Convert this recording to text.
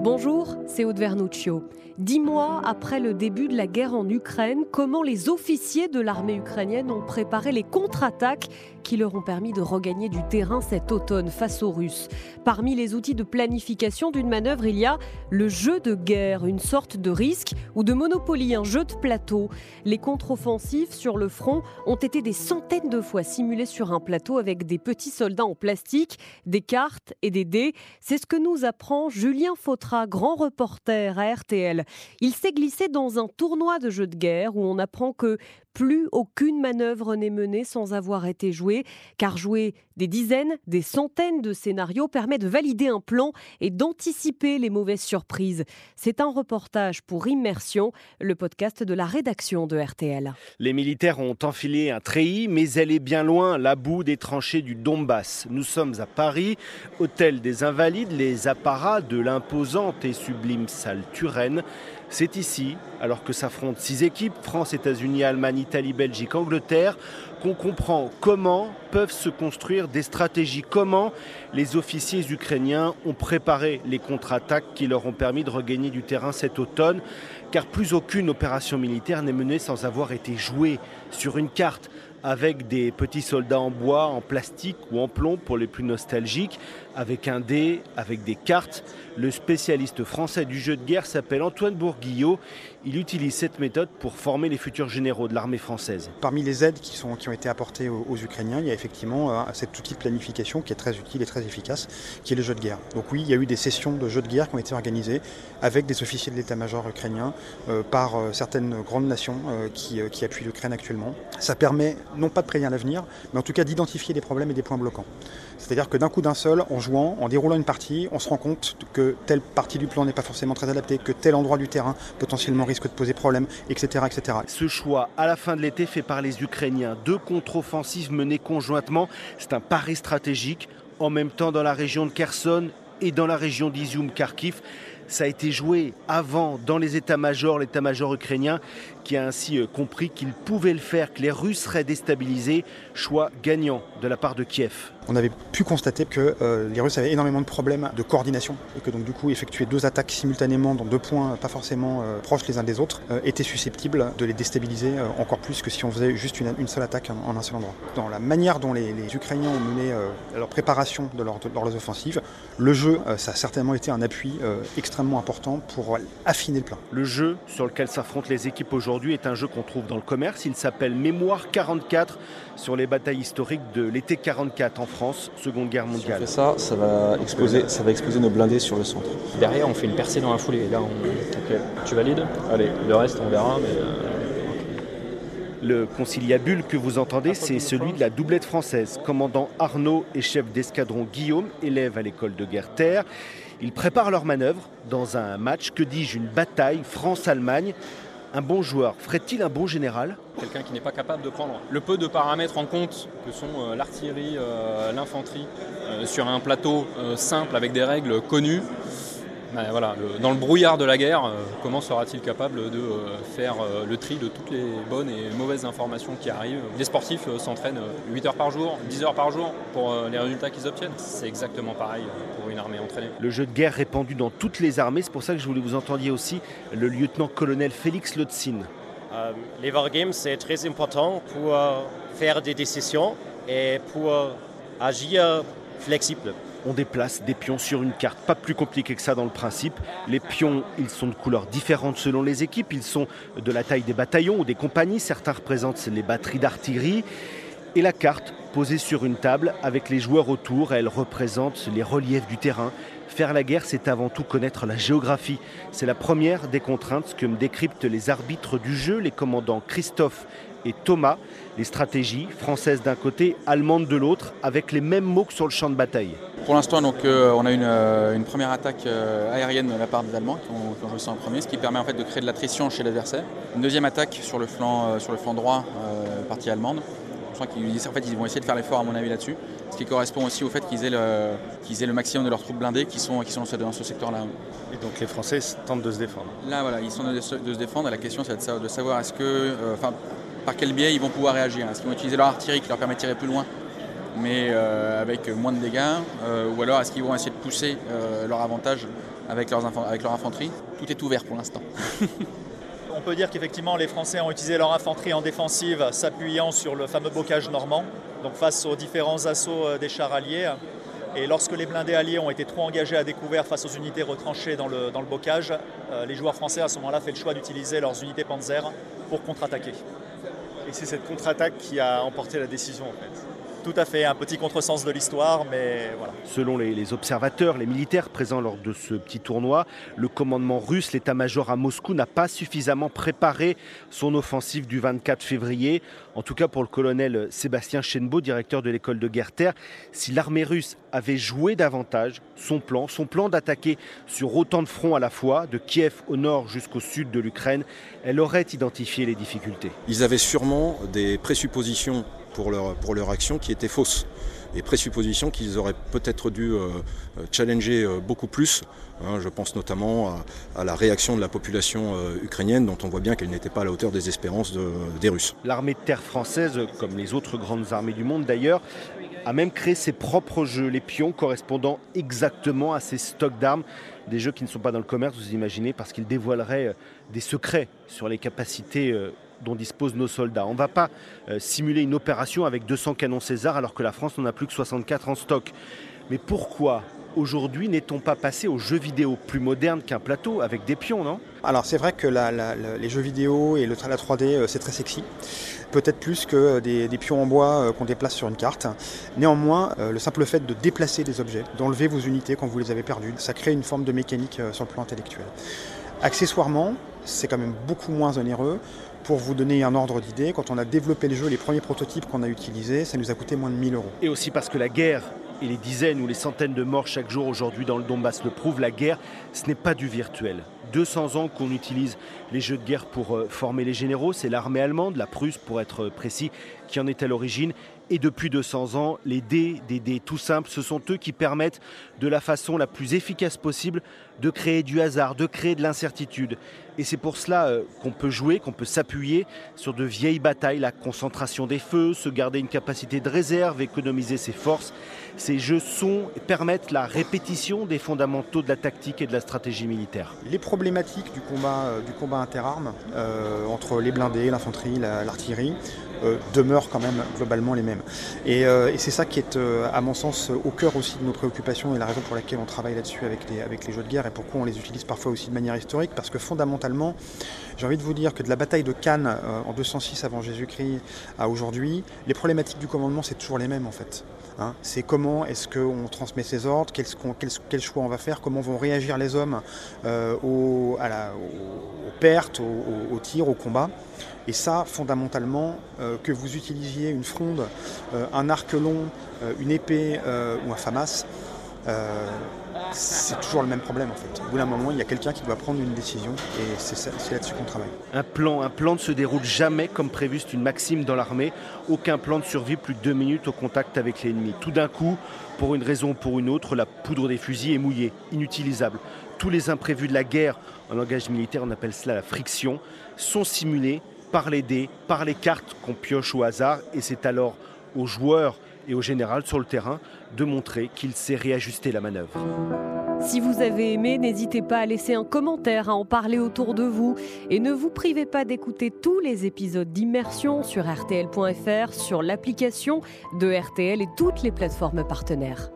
Bonjour, c'est Aude Vernuccio. Dix mois après le début de la guerre en Ukraine, comment les officiers de l'armée ukrainienne ont préparé les contre-attaques qui leur ont permis de regagner du terrain cet automne face aux Russes? Parmi les outils de planification d'une manœuvre, il y a le jeu de guerre, une sorte de risque ou de monopoly, un jeu de plateau. Les contre-offensives sur le front ont été des centaines de fois simulées sur un plateau avec des petits soldats en plastique, des cartes et des dés. C'est ce que nous apprend Julien Grand reporter à RTL. Il s'est glissé dans un tournoi de jeux de guerre où on apprend que plus aucune manœuvre n'est menée sans avoir été jouée, car jouer des dizaines, des centaines de scénarios permet de valider un plan et d'anticiper les mauvaises surprises. C'est un reportage pour Immersion, le podcast de la rédaction de RTL. Les militaires ont enfilé un treillis, mais elle est bien loin, la boue des tranchées du Donbass. Nous sommes à Paris, hôtel des Invalides, les apparats de et sublime salle Turenne. C'est ici, alors que s'affrontent six équipes, France, États-Unis, Allemagne, Italie, Belgique, Angleterre, qu'on comprend comment peuvent se construire des stratégies, comment les officiers ukrainiens ont préparé les contre-attaques qui leur ont permis de regagner du terrain cet automne, car plus aucune opération militaire n'est menée sans avoir été jouée sur une carte avec des petits soldats en bois, en plastique ou en plomb pour les plus nostalgiques, avec un dé, avec des cartes. Le spécialiste français du jeu de guerre s'appelle Antoine Bourguillot. Il utilise cette méthode pour former les futurs généraux de l'armée française. Parmi les aides qui, sont, qui ont été apportées aux, Ukrainiens, il y a effectivement euh, cet outil de planification qui est très utile et très efficace, qui est le jeu de guerre. Donc oui, il y a eu des sessions de jeux de guerre qui ont été organisées avec des officiers de l'état-major ukrainien euh, par euh, certaines grandes nations qui, qui appuient l'Ukraine actuellement. Ça permet non pas de prédire l'avenir, mais en tout cas d'identifier des problèmes et des points bloquants. C'est-à-dire que d'un coup d'un seul, en jouant, en déroulant une partie, on se rend compte que telle partie du plan n'est pas forcément très adaptée, que tel endroit du terrain potentiellement risque de poser problème, etc. etc. Ce choix à la fin de l'été fait par les Ukrainiens, deux contre-offensives menées conjointement, c'est un pari stratégique, en même temps dans la région de Kherson et dans la région d'Izium-Kharkiv. Ça a été joué avant dans les états-majors, l'état-major ukrainien qui a ainsi euh, compris qu'il pouvait le faire, que les Russes seraient déstabilisés. Choix gagnant de la part de Kiev. On avait pu constater que euh, les Russes avaient énormément de problèmes de coordination et que donc du coup effectuer deux attaques simultanément dans deux points pas forcément euh, proches les uns des autres était susceptible de les déstabiliser encore plus que si on faisait juste une, seule attaque en, un seul endroit. Dans la manière dont les, Ukrainiens ont mené leur préparation de, leurs offensives, le jeu, ça a certainement été un appui extrêmement important pour affiner le plan. Le jeu sur lequel s'affrontent les équipes aujourd'hui est un jeu qu'on trouve dans le commerce. Il s'appelle Mémoire 44 sur les batailles historiques de l'été 44 en France, Seconde Guerre mondiale. Si on fait ça, ça va exploser, ça va exploser nos blindés sur le centre. Derrière, on fait une percée dans la foulée. Là, tu valides Allez, le reste, on verra. Mais euh, Le conciliabule que vous entendez, c'est celui de la doublette française. Commandant Arnaud et chef d'escadron Guillaume, élève à l'école de guerre terre. Ils préparent leur manœuvre dans un match, que dis-je, une bataille France-Allemagne un bon joueur ferait-il un bon général? Quelqu'un qui n'est pas capable de prendre le peu de paramètres en compte que sont euh, l'artillerie, euh, l'infanterie, euh, sur un plateau simple avec des règles connues, ben voilà, dans le brouillard de la guerre, euh, comment sera-t-il capable de euh, faire euh, le tri de toutes les bonnes et mauvaises informations qui arrivent? Les sportifs s'entraînent 8 heures par jour, 10 heures par jour pour les résultats qu'ils obtiennent. C'est exactement pareil pour une armée entraînée. Le jeu de guerre répandu dans toutes les armées, c'est pour ça que je voulais vous entendiez aussi le lieutenant-colonel Félix Lotzin. les wargames, c'est très important pour faire des décisions et pour agir flexible on déplace des pions sur une carte. Pas plus compliqué que ça dans le principe. Les pions, ils sont de couleurs différentes selon les équipes. Ils sont de la taille des bataillons ou des compagnies. Certains représentent les batteries d'artillerie. Et la carte, posée sur une table avec les joueurs autour, elle représente les reliefs du terrain. Faire la guerre, c'est avant tout connaître la géographie. C'est la première des contraintes que me décryptent les arbitres du jeu, les commandants Christophe et Thomas, les stratégies françaises d'un côté, allemandes de l'autre, avec les mêmes mots que sur le champ de bataille. Pour l'instant, donc, euh, on a une, euh, première attaque euh, aérienne de la part des Allemands qui ont, joué ça en premier, ce qui permet en fait de créer de l'attrition chez l'adversaire. Une deuxième attaque sur le flanc droit, partie allemande. Je crois qu'ils en fait, ils vont essayer de faire l'effort à mon avis là-dessus, ce qui correspond aussi au fait qu'ils aient, le, qu'ils aient le maximum de leurs troupes blindées qui sont, qui sont dans ce, secteur-là. Et donc les Français tentent de se défendre. Là, voilà, ils sont de, se défendre. Et la question, c'est de savoir est-ce que, par quel biais ils vont pouvoir réagir Est-ce qu'ils vont utiliser leur artillerie qui leur permet de tirer plus loin mais avec moins de dégâts Ou alors est-ce qu'ils vont essayer de pousser leur avantage avec, leurs avec leur infanterie? Tout est ouvert pour l'instant. On peut dire qu'effectivement les Français ont utilisé leur infanterie en défensive s'appuyant sur le fameux bocage normand, donc face aux différents assauts des chars alliés. Et lorsque les blindés alliés ont été trop engagés à découvert face aux unités retranchées dans le, bocage, euh, les joueurs français à ce moment-là fait le choix d'utiliser leurs unités Panzer pour contre-attaquer. Et c'est cette contre-attaque qui a emporté la décision en fait tout à fait, un petit contresens de l'histoire, mais voilà. Selon les, observateurs, les militaires présents lors de ce petit tournoi, le commandement russe, l'état-major à Moscou, n'a pas suffisamment préparé son offensive du 24 février. En tout cas pour le colonel Sébastien Chenbeau, directeur de l'école de guerre-terre, si l'armée russe avait joué davantage son plan, son plan d'attaquer sur autant de fronts à la fois, de Kiev au nord jusqu'au sud de l'Ukraine, elle aurait identifié les difficultés. Ils avaient sûrement des présuppositions pour leur, pour leur action qui était fausse. Et présupposition qu'ils auraient peut-être dû euh, challenger euh, beaucoup plus. Hein, je pense notamment à, la réaction de la population euh, ukrainienne, dont on voit bien qu'elle n'était pas à la hauteur des espérances des Russes. L'armée de terre française, comme les autres grandes armées du monde d'ailleurs, a même créé ses propres jeux, les pions correspondant exactement à ses stocks d'armes. Des jeux qui ne sont pas dans le commerce, vous imaginez, parce qu'ils dévoileraient des secrets sur les capacités dont disposent nos soldats. On ne va pas euh, simuler une opération avec 200 canons César alors que la France n'en a plus que 64 en stock. Mais pourquoi aujourd'hui n'est-on pas passé aux jeux vidéo plus modernes qu'un plateau avec des pions, non? Alors c'est vrai que les jeux vidéo et le, la 3D euh, c'est très sexy, peut-être plus que euh, des, pions en bois qu'on déplace sur une carte. Néanmoins, le simple fait de déplacer des objets, d'enlever vos unités quand vous les avez perdues, ça crée une forme de mécanique sur le plan intellectuel. Accessoirement, c'est quand même beaucoup moins onéreux pour vous donner un ordre d'idée, quand on a développé le jeu, les premiers prototypes qu'on a utilisés, ça nous a coûté moins de 1000 euros. Et aussi parce que la guerre et les dizaines ou les centaines de morts chaque jour aujourd'hui dans le Donbass le prouvent, la guerre, ce n'est pas du virtuel. 200 ans qu'on utilise les jeux de guerre pour euh, former les généraux, c'est l'armée allemande, la Prusse pour être précis, qui en est à l'origine. Et depuis 200 ans, les dés, des dés tout simples, ce sont eux qui permettent de la façon la plus efficace possible de créer du hasard, de créer de l'incertitude. Et c'est pour cela euh, qu'on peut jouer, qu'on peut s'appuyer sur de vieilles batailles, la concentration des feux, se garder une capacité de réserve, économiser ses forces. Ces jeux sont permettent la répétition des fondamentaux de la tactique et de la stratégie militaire. Les problématiques du combat, euh, du combat interarmes euh, entre les blindés, l'infanterie, l'artillerie, demeurent quand même globalement les mêmes. Et, c'est ça qui est, à mon sens, au cœur aussi de nos préoccupations et la raison pour laquelle on travaille là-dessus avec les, avec les jeux de guerre et pourquoi on les utilise parfois aussi de manière historique, parce que fondamentalement, j'ai envie de vous dire que de la bataille de Cannes en 206 avant Jésus-Christ à aujourd'hui, les problématiques du commandement, c'est toujours les mêmes en fait. Hein. c'est comment est-ce qu'on transmet ses ordres, quel, choix on va faire, comment vont réagir les hommes aux, la, aux, pertes, aux, aux tirs, au combat. Et ça, fondamentalement, euh, que vous utilisiez une fronde, euh, un arc long, euh, une épée ou un FAMAS, c'est toujours le même problème en fait. Au bout d'un moment, il y a quelqu'un qui doit prendre une décision et c'est là-dessus qu'on travaille. Un plan, ne se déroule jamais comme prévu, c'est une maxime dans l'armée. Aucun plan ne survit plus de deux minutes au contact avec l'ennemi. Tout d'un coup, pour une raison ou pour une autre, la poudre des fusils est mouillée, inutilisable. Tous les imprévus de la guerre, en langage militaire on appelle cela la friction, sont simulés par les dés, par les cartes qu'on pioche au hasard. Et c'est alors aux joueurs et au général sur le terrain de montrer qu'il sait réajuster la manœuvre. Si vous avez aimé, n'hésitez pas à laisser un commentaire, à en parler autour de vous et ne vous privez pas d'écouter tous les épisodes d'immersion sur rtl.fr, sur l'application de RTL et toutes les plateformes partenaires.